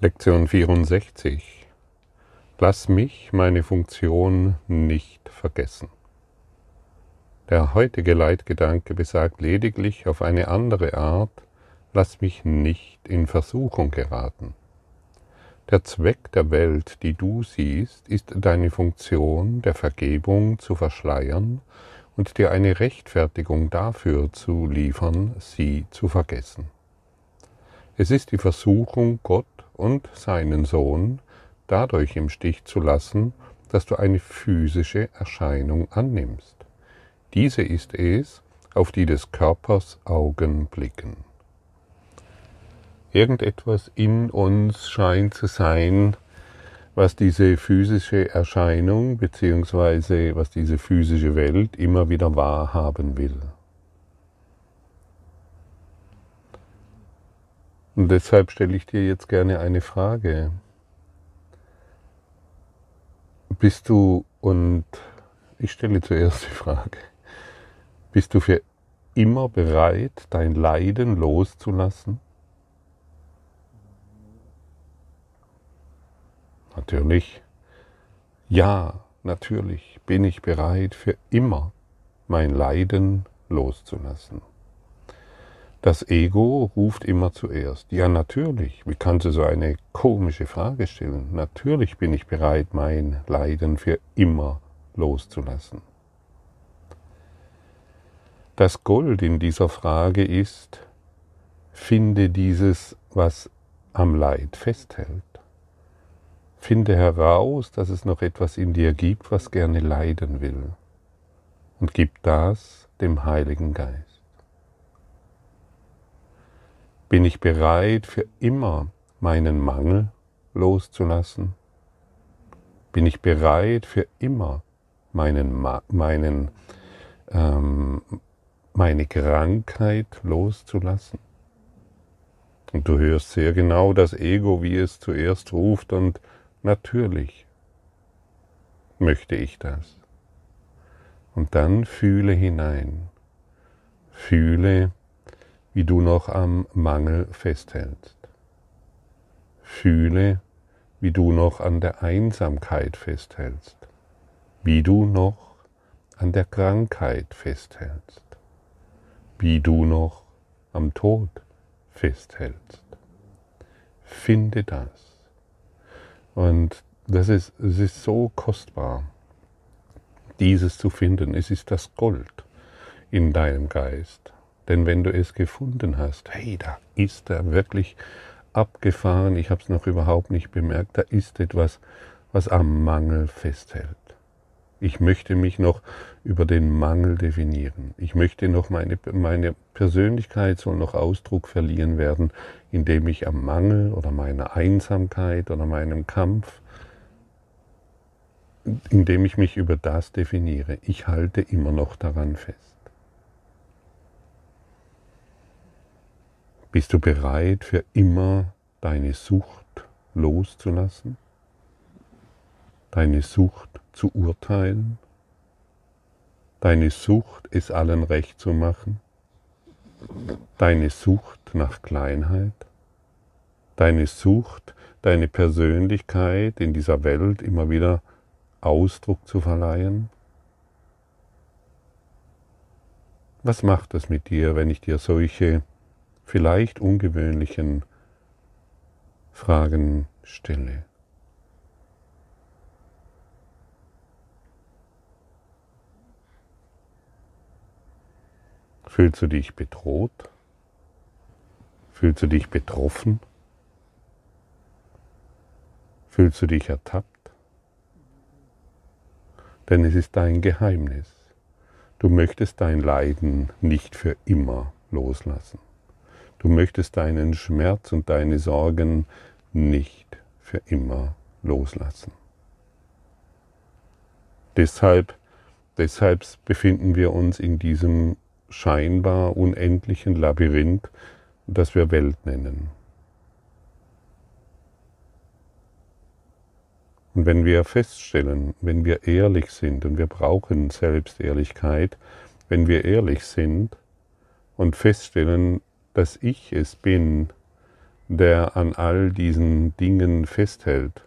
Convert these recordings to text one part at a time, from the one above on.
Lektion 64. Lass mich meine Funktion nicht vergessen. Der heutige Leitgedanke besagt lediglich auf eine andere Art, lass mich nicht in Versuchung geraten. Der Zweck der Welt, die du siehst, ist deine Funktion der Vergebung zu verschleiern und dir eine Rechtfertigung dafür zu liefern, sie zu vergessen. Es ist die Versuchung, Gott und seinen Sohn dadurch im Stich zu lassen, dass du eine physische Erscheinung annimmst. Diese ist es, auf die des Körpers Augen blicken. Irgendetwas in uns scheint zu sein, was diese physische Erscheinung bzw. was diese physische Welt immer wieder wahrhaben will. Und deshalb stelle ich dir jetzt gerne eine Frage. Bist du, und ich stelle zuerst die Frage, bist du für immer bereit, dein Leiden loszulassen? Natürlich, ja, natürlich bin ich bereit, für immer mein Leiden loszulassen. Das Ego ruft immer zuerst. Ja, natürlich. Wie kannst du so eine komische Frage stellen? Natürlich bin ich bereit, mein Leiden für immer loszulassen. Das Gold in dieser Frage ist, finde dieses, was am Leid festhält. Finde heraus, dass es noch etwas in dir gibt, was gerne leiden will. Und gib das dem Heiligen Geist. Bin ich bereit, für immer meinen Mangel loszulassen? Bin ich bereit, für immer meinen, meinen, ähm, meine Krankheit loszulassen? Und du hörst sehr genau das Ego, wie es zuerst ruft, und natürlich möchte ich das. Und dann fühle hinein, fühle, wie du noch am Mangel festhältst. Fühle, wie du noch an der Einsamkeit festhältst, wie du noch an der Krankheit festhältst, wie du noch am Tod festhältst. Finde das. Und das ist, es ist so kostbar, dieses zu finden. Es ist das Gold in deinem Geist. Denn wenn du es gefunden hast, hey, da ist er wirklich abgefahren, ich habe es noch überhaupt nicht bemerkt, da ist etwas, was am Mangel festhält. Ich möchte mich noch über den Mangel definieren. Ich möchte noch meine, meine Persönlichkeit soll noch Ausdruck verliehen werden, indem ich am Mangel oder meiner Einsamkeit oder meinem Kampf, indem ich mich über das definiere. Ich halte immer noch daran fest. Bist du bereit, für immer deine Sucht loszulassen? Deine Sucht zu urteilen? Deine Sucht, es allen recht zu machen? Deine Sucht nach Kleinheit? Deine Sucht, deine Persönlichkeit in dieser Welt immer wieder Ausdruck zu verleihen? Was macht es mit dir, wenn ich dir solche vielleicht ungewöhnlichen Fragen stelle. Fühlst du dich bedroht? Fühlst du dich betroffen? Fühlst du dich ertappt? Denn es ist dein Geheimnis. Du möchtest dein Leiden nicht für immer loslassen. Du möchtest deinen Schmerz und deine Sorgen nicht für immer loslassen. Deshalb, deshalb befinden wir uns in diesem scheinbar unendlichen Labyrinth, das wir Welt nennen. Und wenn wir feststellen, wenn wir ehrlich sind, und wir brauchen Selbstehrlichkeit, wenn wir ehrlich sind und feststellen, dass ich es bin, der an all diesen Dingen festhält,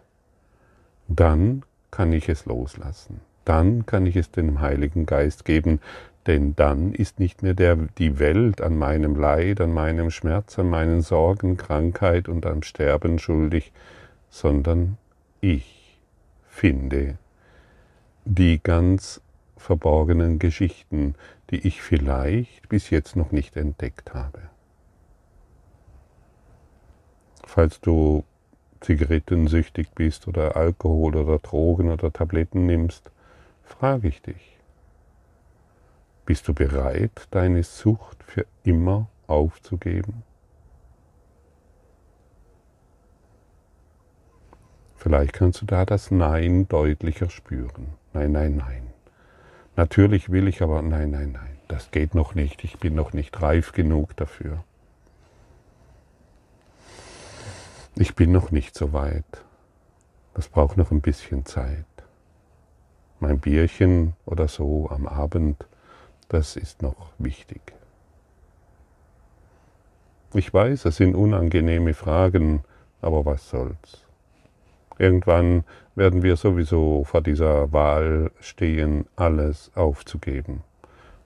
dann kann ich es loslassen. Dann kann ich es dem Heiligen Geist geben, denn dann ist nicht mehr der, die Welt an meinem Leid, an meinem Schmerz, an meinen Sorgen, Krankheit und am Sterben schuldig, sondern ich finde die ganz verborgenen Geschichten, die ich vielleicht bis jetzt noch nicht entdeckt habe. Falls du zigarettensüchtig bist oder Alkohol oder Drogen oder Tabletten nimmst, frage ich dich, bist du bereit, deine Sucht für immer aufzugeben? Vielleicht kannst du da das Nein deutlicher spüren. Nein, nein, nein. Natürlich will ich aber, nein, nein, nein, das geht noch nicht. Ich bin noch nicht reif genug dafür. Ich bin noch nicht so weit. Das braucht noch ein bisschen Zeit. Mein Bierchen oder so am Abend das ist noch wichtig. Ich weiß, es sind unangenehme Fragen, aber was soll's. Irgendwann werden wir sowieso vor dieser Wahl stehen, alles aufzugeben,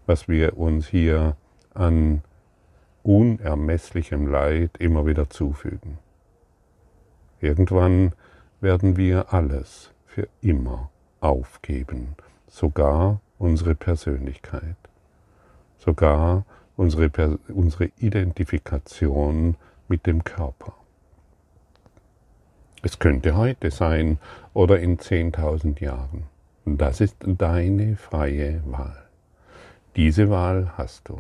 was wir uns hier an unermesslichem Leid immer wieder zufügen. Irgendwann werden wir alles für immer aufgeben, sogar unsere Persönlichkeit sogar unsere, unsere Identifikation mit dem Körper. Es könnte heute sein oder in 10.000 Jahren. Das ist deine freie Wahl. Diese Wahl hast du.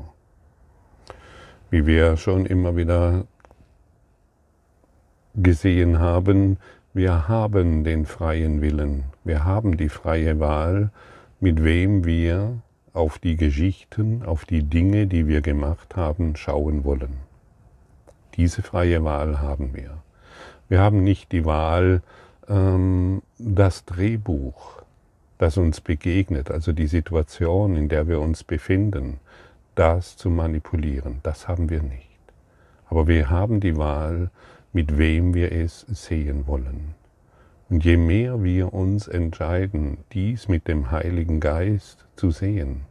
Wie wir schon immer wieder gesehen haben, wir haben den freien Willen, wir haben die freie Wahl, mit wem wir auf die Geschichten, auf die Dinge, die wir gemacht haben, schauen wollen. Diese freie Wahl haben wir. Wir haben nicht die Wahl, ähm, das Drehbuch, das uns begegnet, also die Situation, in der wir uns befinden, das zu manipulieren. Das haben wir nicht. Aber wir haben die Wahl, mit wem wir es sehen wollen. Und je mehr wir uns entscheiden, dies mit dem Heiligen Geist zu sehen,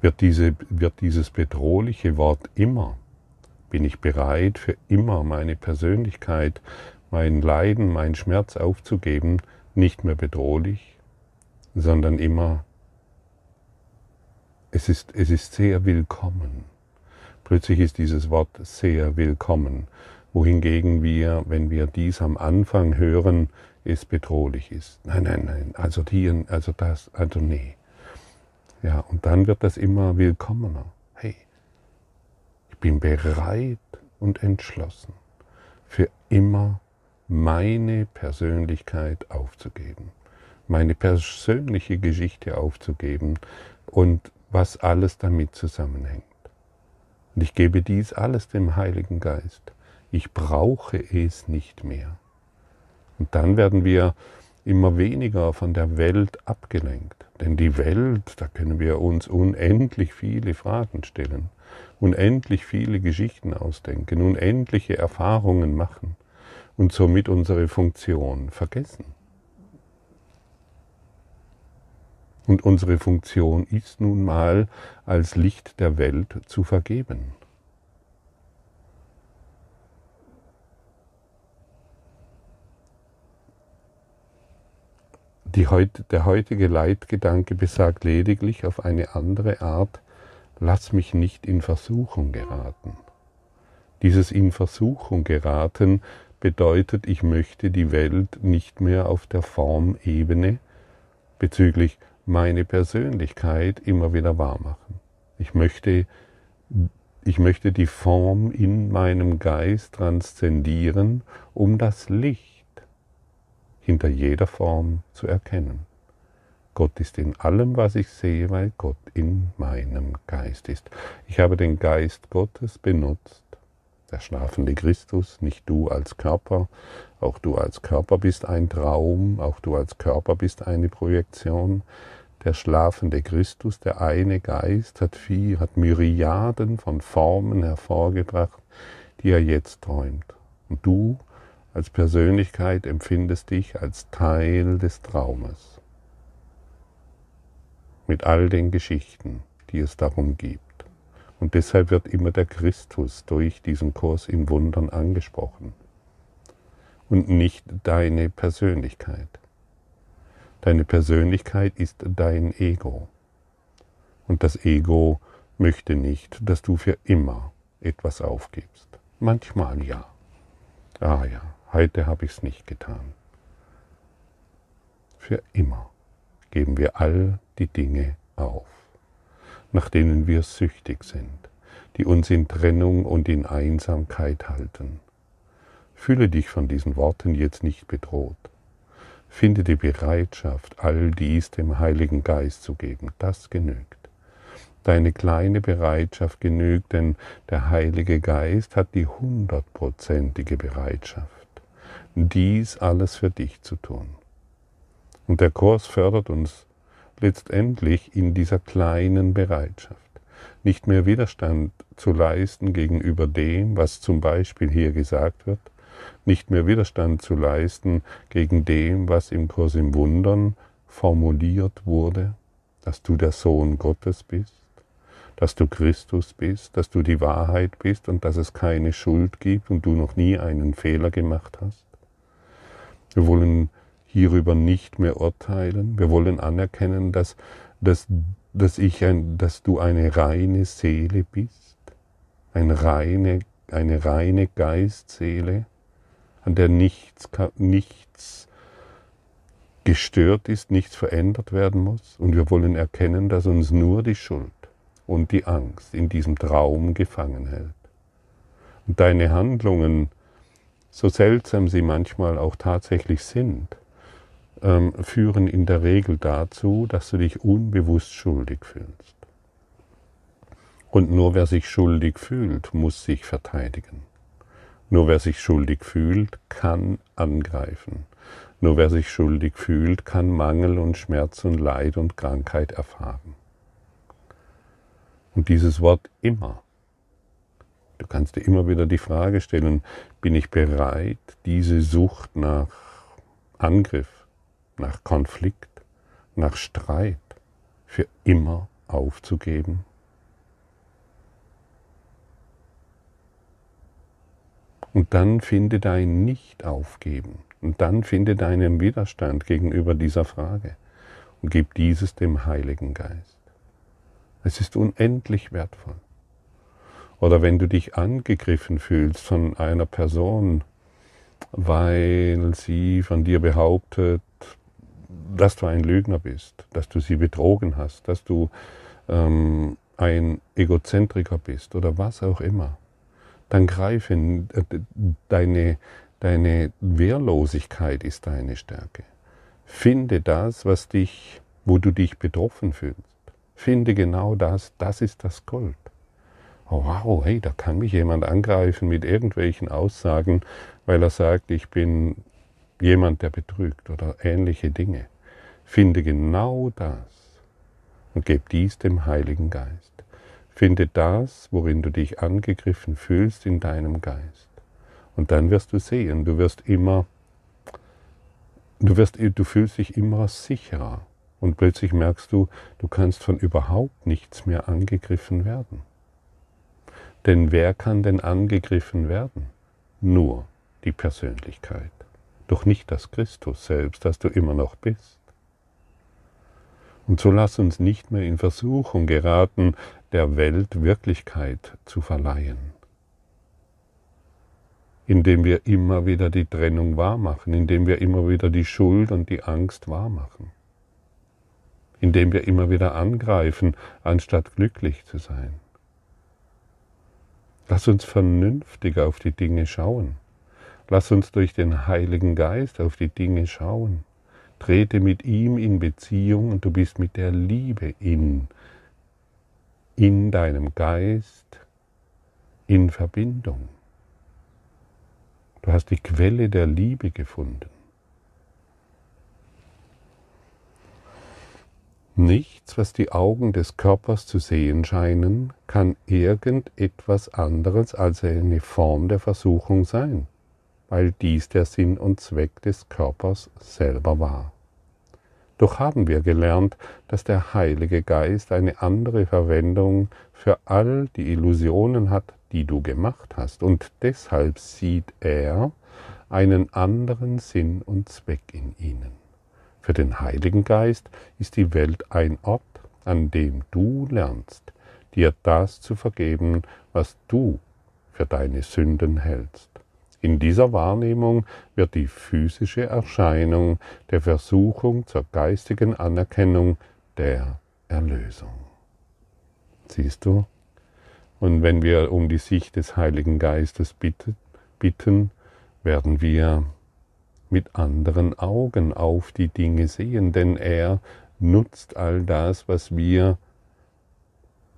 wird, diese, wird dieses bedrohliche Wort immer, bin ich bereit, für immer meine Persönlichkeit, mein Leiden, mein Schmerz aufzugeben, nicht mehr bedrohlich, sondern immer, es ist, es ist sehr willkommen. Plötzlich ist dieses Wort sehr willkommen wohingegen wir, wenn wir dies am Anfang hören, es bedrohlich ist. Nein, nein, nein, also hier, also das, also nee. Ja, und dann wird das immer willkommener. Hey, ich bin bereit und entschlossen, für immer meine Persönlichkeit aufzugeben, meine persönliche Geschichte aufzugeben und was alles damit zusammenhängt. Und ich gebe dies alles dem Heiligen Geist. Ich brauche es nicht mehr. Und dann werden wir immer weniger von der Welt abgelenkt. Denn die Welt, da können wir uns unendlich viele Fragen stellen, unendlich viele Geschichten ausdenken, unendliche Erfahrungen machen und somit unsere Funktion vergessen. Und unsere Funktion ist nun mal, als Licht der Welt zu vergeben. Heut, der heutige Leitgedanke besagt lediglich auf eine andere Art, lass mich nicht in Versuchung geraten. Dieses in Versuchung geraten bedeutet, ich möchte die Welt nicht mehr auf der Formebene bezüglich meine Persönlichkeit immer wieder wahrmachen. Ich möchte, ich möchte die Form in meinem Geist transzendieren, um das Licht hinter jeder Form zu erkennen. Gott ist in allem, was ich sehe, weil Gott in meinem Geist ist. Ich habe den Geist Gottes benutzt, der schlafende Christus, nicht du als Körper, auch du als Körper bist ein Traum, auch du als Körper bist eine Projektion. Der schlafende Christus, der eine Geist, hat viel, hat Myriaden von Formen hervorgebracht, die er jetzt träumt. Und du als Persönlichkeit empfindest dich als Teil des Traumes. Mit all den Geschichten, die es darum gibt. Und deshalb wird immer der Christus durch diesen Kurs in Wundern angesprochen und nicht deine Persönlichkeit. Deine Persönlichkeit ist dein Ego. Und das Ego möchte nicht, dass du für immer etwas aufgibst. Manchmal ja. Ah ja, heute habe ich es nicht getan. Für immer geben wir all die Dinge auf nach denen wir süchtig sind, die uns in Trennung und in Einsamkeit halten. Fühle dich von diesen Worten jetzt nicht bedroht. Finde die Bereitschaft, all dies dem Heiligen Geist zu geben. Das genügt. Deine kleine Bereitschaft genügt, denn der Heilige Geist hat die hundertprozentige Bereitschaft, dies alles für dich zu tun. Und der Kurs fördert uns letztendlich in dieser kleinen Bereitschaft, nicht mehr Widerstand zu leisten gegenüber dem, was zum Beispiel hier gesagt wird, nicht mehr Widerstand zu leisten gegen dem, was im Kurs im Wundern formuliert wurde, dass du der Sohn Gottes bist, dass du Christus bist, dass du die Wahrheit bist und dass es keine Schuld gibt und du noch nie einen Fehler gemacht hast. Wir wollen hierüber nicht mehr urteilen. Wir wollen anerkennen, dass, dass, dass, ich ein, dass du eine reine Seele bist, eine reine, eine reine Geistseele, an der nichts, nichts gestört ist, nichts verändert werden muss. Und wir wollen erkennen, dass uns nur die Schuld und die Angst in diesem Traum gefangen hält. Und deine Handlungen, so seltsam sie manchmal auch tatsächlich sind, ähm, führen in der Regel dazu, dass du dich unbewusst schuldig fühlst. Und nur wer sich schuldig fühlt, muss sich verteidigen. Nur wer sich schuldig fühlt, kann angreifen. Nur wer sich schuldig fühlt, kann Mangel und Schmerz und Leid und Krankheit erfahren. Und dieses Wort immer, du kannst dir immer wieder die Frage stellen, bin ich bereit, diese Sucht nach Angriff, nach Konflikt, nach Streit für immer aufzugeben? Und dann finde dein Nicht-Aufgeben. Und dann finde deinen Widerstand gegenüber dieser Frage. Und gib dieses dem Heiligen Geist. Es ist unendlich wertvoll. Oder wenn du dich angegriffen fühlst von einer Person, weil sie von dir behauptet, dass du ein Lügner bist, dass du sie betrogen hast, dass du ähm, ein Egozentriker bist oder was auch immer, dann greife, deine, deine Wehrlosigkeit ist deine Stärke. Finde das, was dich, wo du dich betroffen fühlst. Finde genau das, das ist das Gold. Oh wow, hey, da kann mich jemand angreifen mit irgendwelchen Aussagen, weil er sagt, ich bin jemand, der betrügt oder ähnliche Dinge. Finde genau das und gib dies dem Heiligen Geist. Finde das, worin du dich angegriffen fühlst in deinem Geist. Und dann wirst du sehen, du wirst immer, du wirst, du fühlst dich immer sicherer. Und plötzlich merkst du, du kannst von überhaupt nichts mehr angegriffen werden. Denn wer kann denn angegriffen werden? Nur die Persönlichkeit doch nicht das Christus selbst, das du immer noch bist. Und so lass uns nicht mehr in Versuchung geraten, der Welt Wirklichkeit zu verleihen, indem wir immer wieder die Trennung wahrmachen, indem wir immer wieder die Schuld und die Angst wahrmachen, indem wir immer wieder angreifen, anstatt glücklich zu sein. Lass uns vernünftig auf die Dinge schauen. Lass uns durch den Heiligen Geist auf die Dinge schauen. Trete mit ihm in Beziehung und du bist mit der Liebe in, in deinem Geist in Verbindung. Du hast die Quelle der Liebe gefunden. Nichts, was die Augen des Körpers zu sehen scheinen, kann irgendetwas anderes als eine Form der Versuchung sein weil dies der Sinn und Zweck des Körpers selber war. Doch haben wir gelernt, dass der Heilige Geist eine andere Verwendung für all die Illusionen hat, die du gemacht hast, und deshalb sieht er einen anderen Sinn und Zweck in ihnen. Für den Heiligen Geist ist die Welt ein Ort, an dem du lernst, dir das zu vergeben, was du für deine Sünden hältst. In dieser Wahrnehmung wird die physische Erscheinung der Versuchung zur geistigen Anerkennung der Erlösung. Siehst du? Und wenn wir um die Sicht des Heiligen Geistes bitten, werden wir mit anderen Augen auf die Dinge sehen, denn er nutzt all das, was wir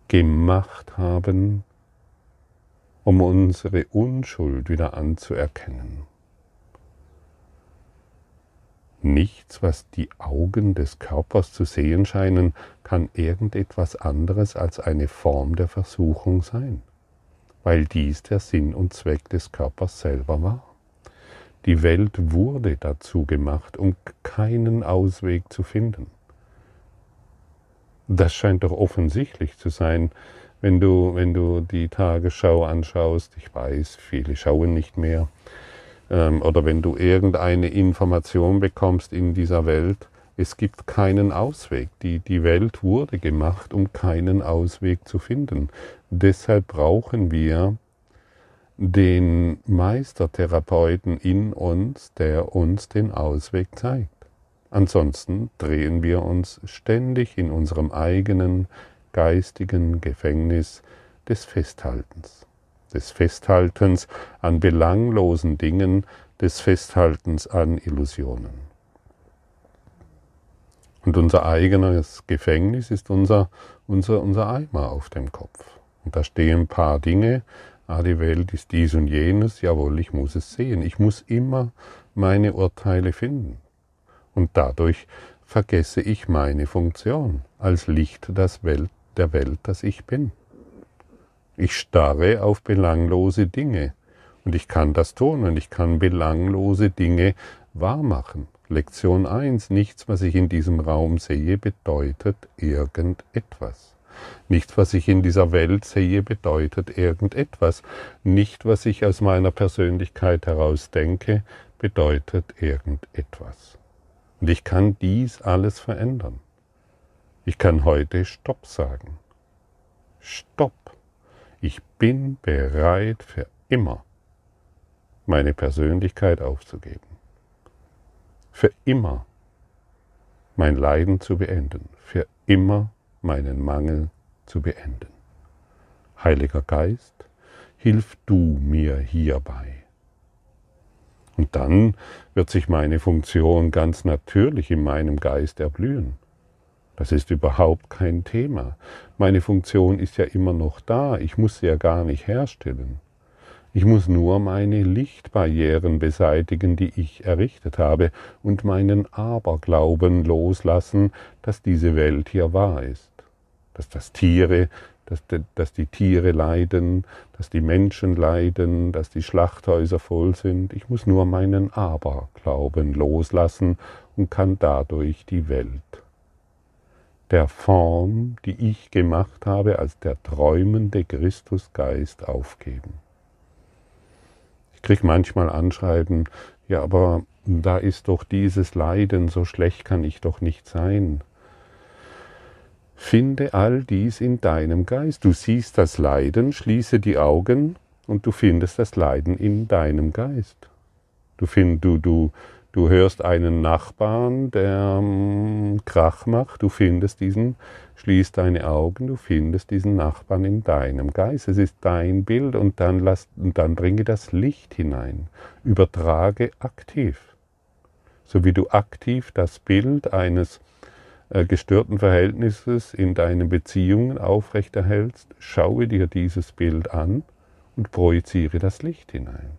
gemacht haben, um unsere Unschuld wieder anzuerkennen. Nichts, was die Augen des Körpers zu sehen scheinen, kann irgendetwas anderes als eine Form der Versuchung sein, weil dies der Sinn und Zweck des Körpers selber war. Die Welt wurde dazu gemacht, um keinen Ausweg zu finden. Das scheint doch offensichtlich zu sein, wenn du, wenn du die Tagesschau anschaust. Ich weiß, viele schauen nicht mehr. Ähm, oder wenn du irgendeine Information bekommst in dieser Welt, es gibt keinen Ausweg. Die, die Welt wurde gemacht, um keinen Ausweg zu finden. Deshalb brauchen wir den Meistertherapeuten in uns, der uns den Ausweg zeigt. Ansonsten drehen wir uns ständig in unserem eigenen geistigen Gefängnis des Festhaltens, des Festhaltens an belanglosen Dingen, des Festhaltens an Illusionen. Und unser eigenes Gefängnis ist unser, unser, unser Eimer auf dem Kopf. Und da stehen ein paar Dinge, ah, die Welt ist dies und jenes, jawohl, ich muss es sehen. Ich muss immer meine Urteile finden. Und dadurch vergesse ich meine Funktion als Licht Welt, der Welt, das ich bin. Ich starre auf belanglose Dinge und ich kann das tun und ich kann belanglose Dinge wahrmachen. Lektion 1. Nichts, was ich in diesem Raum sehe, bedeutet irgendetwas. Nichts, was ich in dieser Welt sehe, bedeutet irgendetwas. Nicht, was ich aus meiner Persönlichkeit heraus denke, bedeutet irgendetwas. Und ich kann dies alles verändern. Ich kann heute Stopp sagen. Stopp. Ich bin bereit für immer meine Persönlichkeit aufzugeben. Für immer mein Leiden zu beenden. Für immer meinen Mangel zu beenden. Heiliger Geist, hilf du mir hierbei. Und dann wird sich meine Funktion ganz natürlich in meinem Geist erblühen. Das ist überhaupt kein Thema. Meine Funktion ist ja immer noch da. Ich muss sie ja gar nicht herstellen. Ich muss nur meine Lichtbarrieren beseitigen, die ich errichtet habe, und meinen Aberglauben loslassen, dass diese Welt hier wahr ist. Dass das Tiere dass, dass die Tiere leiden, dass die Menschen leiden, dass die Schlachthäuser voll sind. Ich muss nur meinen Aberglauben loslassen und kann dadurch die Welt der Form, die ich gemacht habe, als der träumende Christusgeist aufgeben. Ich kriege manchmal Anschreiben, ja, aber da ist doch dieses Leiden, so schlecht kann ich doch nicht sein. Finde all dies in deinem Geist. Du siehst das Leiden, schließe die Augen und du findest das Leiden in deinem Geist. Du, find, du, du, du hörst einen Nachbarn, der ähm, Krach macht, du findest diesen, schließ deine Augen, du findest diesen Nachbarn in deinem Geist. Es ist dein Bild und dann, lass, und dann bringe das Licht hinein. Übertrage aktiv. So wie du aktiv das Bild eines gestörten Verhältnisses in deinen Beziehungen aufrechterhältst, schaue dir dieses Bild an und projiziere das Licht hinein.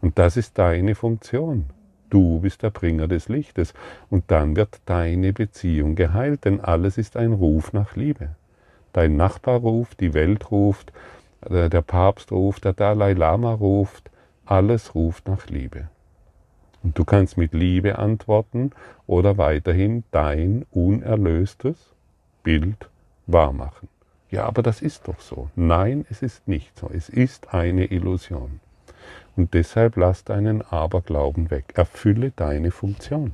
Und das ist deine Funktion. Du bist der Bringer des Lichtes. Und dann wird deine Beziehung geheilt, denn alles ist ein Ruf nach Liebe. Dein Nachbar ruft, die Welt ruft, äh, der Papst ruft, der Dalai Lama ruft, Alles ruft nach Liebe. Und du kannst mit Liebe antworten oder weiterhin dein unerlöstes Bild wahrmachen. Ja, aber das ist doch so. Nein, es ist nicht so. Es ist eine Illusion. Und deshalb lass deinen Aberglauben weg. Erfülle deine Funktion.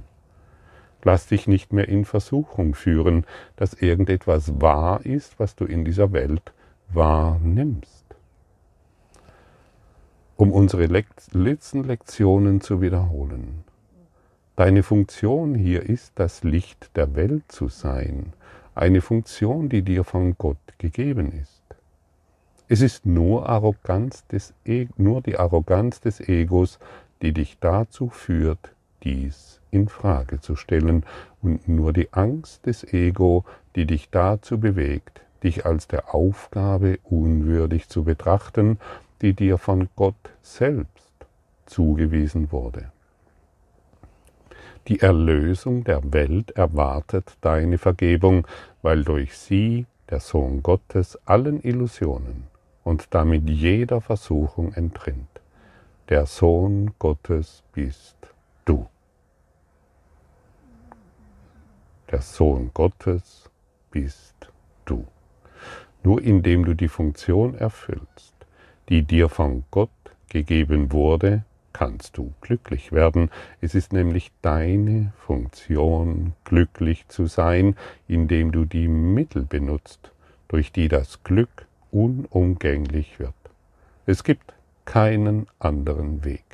Lass dich nicht mehr in Versuchung führen, dass irgendetwas wahr ist, was du in dieser Welt wahrnimmst. Um unsere letzten Lektionen zu wiederholen. Deine Funktion hier ist, das Licht der Welt zu sein, eine Funktion, die dir von Gott gegeben ist. Es ist nur, Arroganz des e nur die Arroganz des Egos, die dich dazu führt, dies in Frage zu stellen und nur die Angst des Ego, die dich dazu bewegt, dich als der Aufgabe unwürdig zu betrachten, die dir von Gott selbst zugewiesen wurde. Die Erlösung der Welt erwartet deine Vergebung, weil durch sie der Sohn Gottes allen Illusionen und damit jeder Versuchung entrinnt. Der Sohn Gottes bist du. Der Sohn Gottes bist du. Nur indem du die Funktion erfüllst, die dir von Gott gegeben wurde, kannst du glücklich werden. Es ist nämlich deine Funktion, glücklich zu sein, indem du die Mittel benutzt, durch die das Glück unumgänglich wird. Es gibt keinen anderen Weg.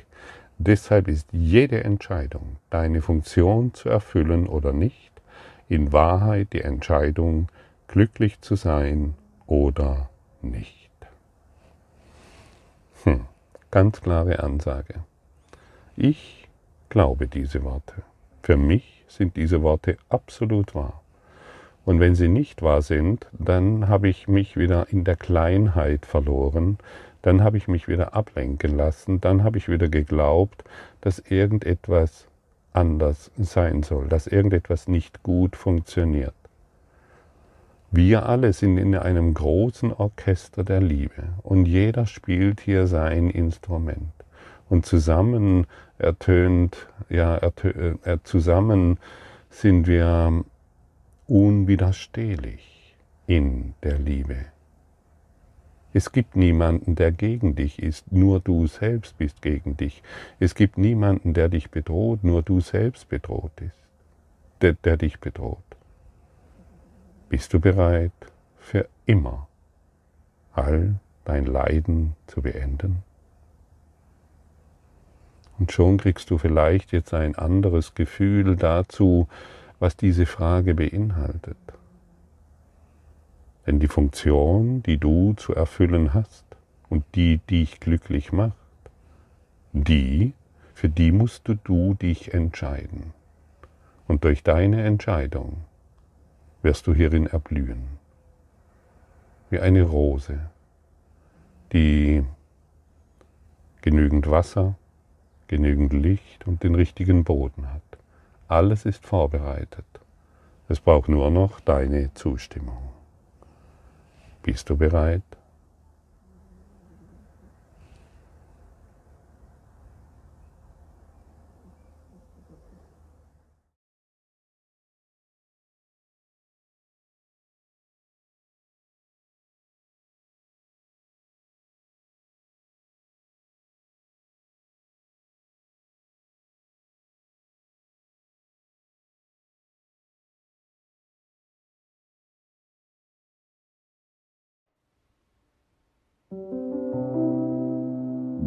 Deshalb ist jede Entscheidung, deine Funktion zu erfüllen oder nicht, in Wahrheit die Entscheidung, glücklich zu sein oder nicht. Hm, ganz klare Ansage. Ich glaube diese Worte. Für mich sind diese Worte absolut wahr. Und wenn sie nicht wahr sind, dann habe ich mich wieder in der Kleinheit verloren, dann habe ich mich wieder ablenken lassen, dann habe ich wieder geglaubt, dass irgendetwas anders sein soll, dass irgendetwas nicht gut funktioniert. Wir alle sind in einem großen Orchester der Liebe und jeder spielt hier sein Instrument und zusammen ertönt, ja, ertö äh, zusammen sind wir unwiderstehlich in der Liebe. Es gibt niemanden, der gegen dich ist, nur du selbst bist gegen dich. Es gibt niemanden, der dich bedroht, nur du selbst bedroht ist, der, der dich bedroht. Bist du bereit, für immer all dein Leiden zu beenden? Und schon kriegst du vielleicht jetzt ein anderes Gefühl dazu, was diese Frage beinhaltet. Denn die Funktion, die du zu erfüllen hast und die dich glücklich macht, die, für die musst du, du dich entscheiden. Und durch deine Entscheidung wirst du hierin erblühen. Wie eine Rose, die genügend Wasser, genügend Licht und den richtigen Boden hat. Alles ist vorbereitet. Es braucht nur noch deine Zustimmung. Bist du bereit?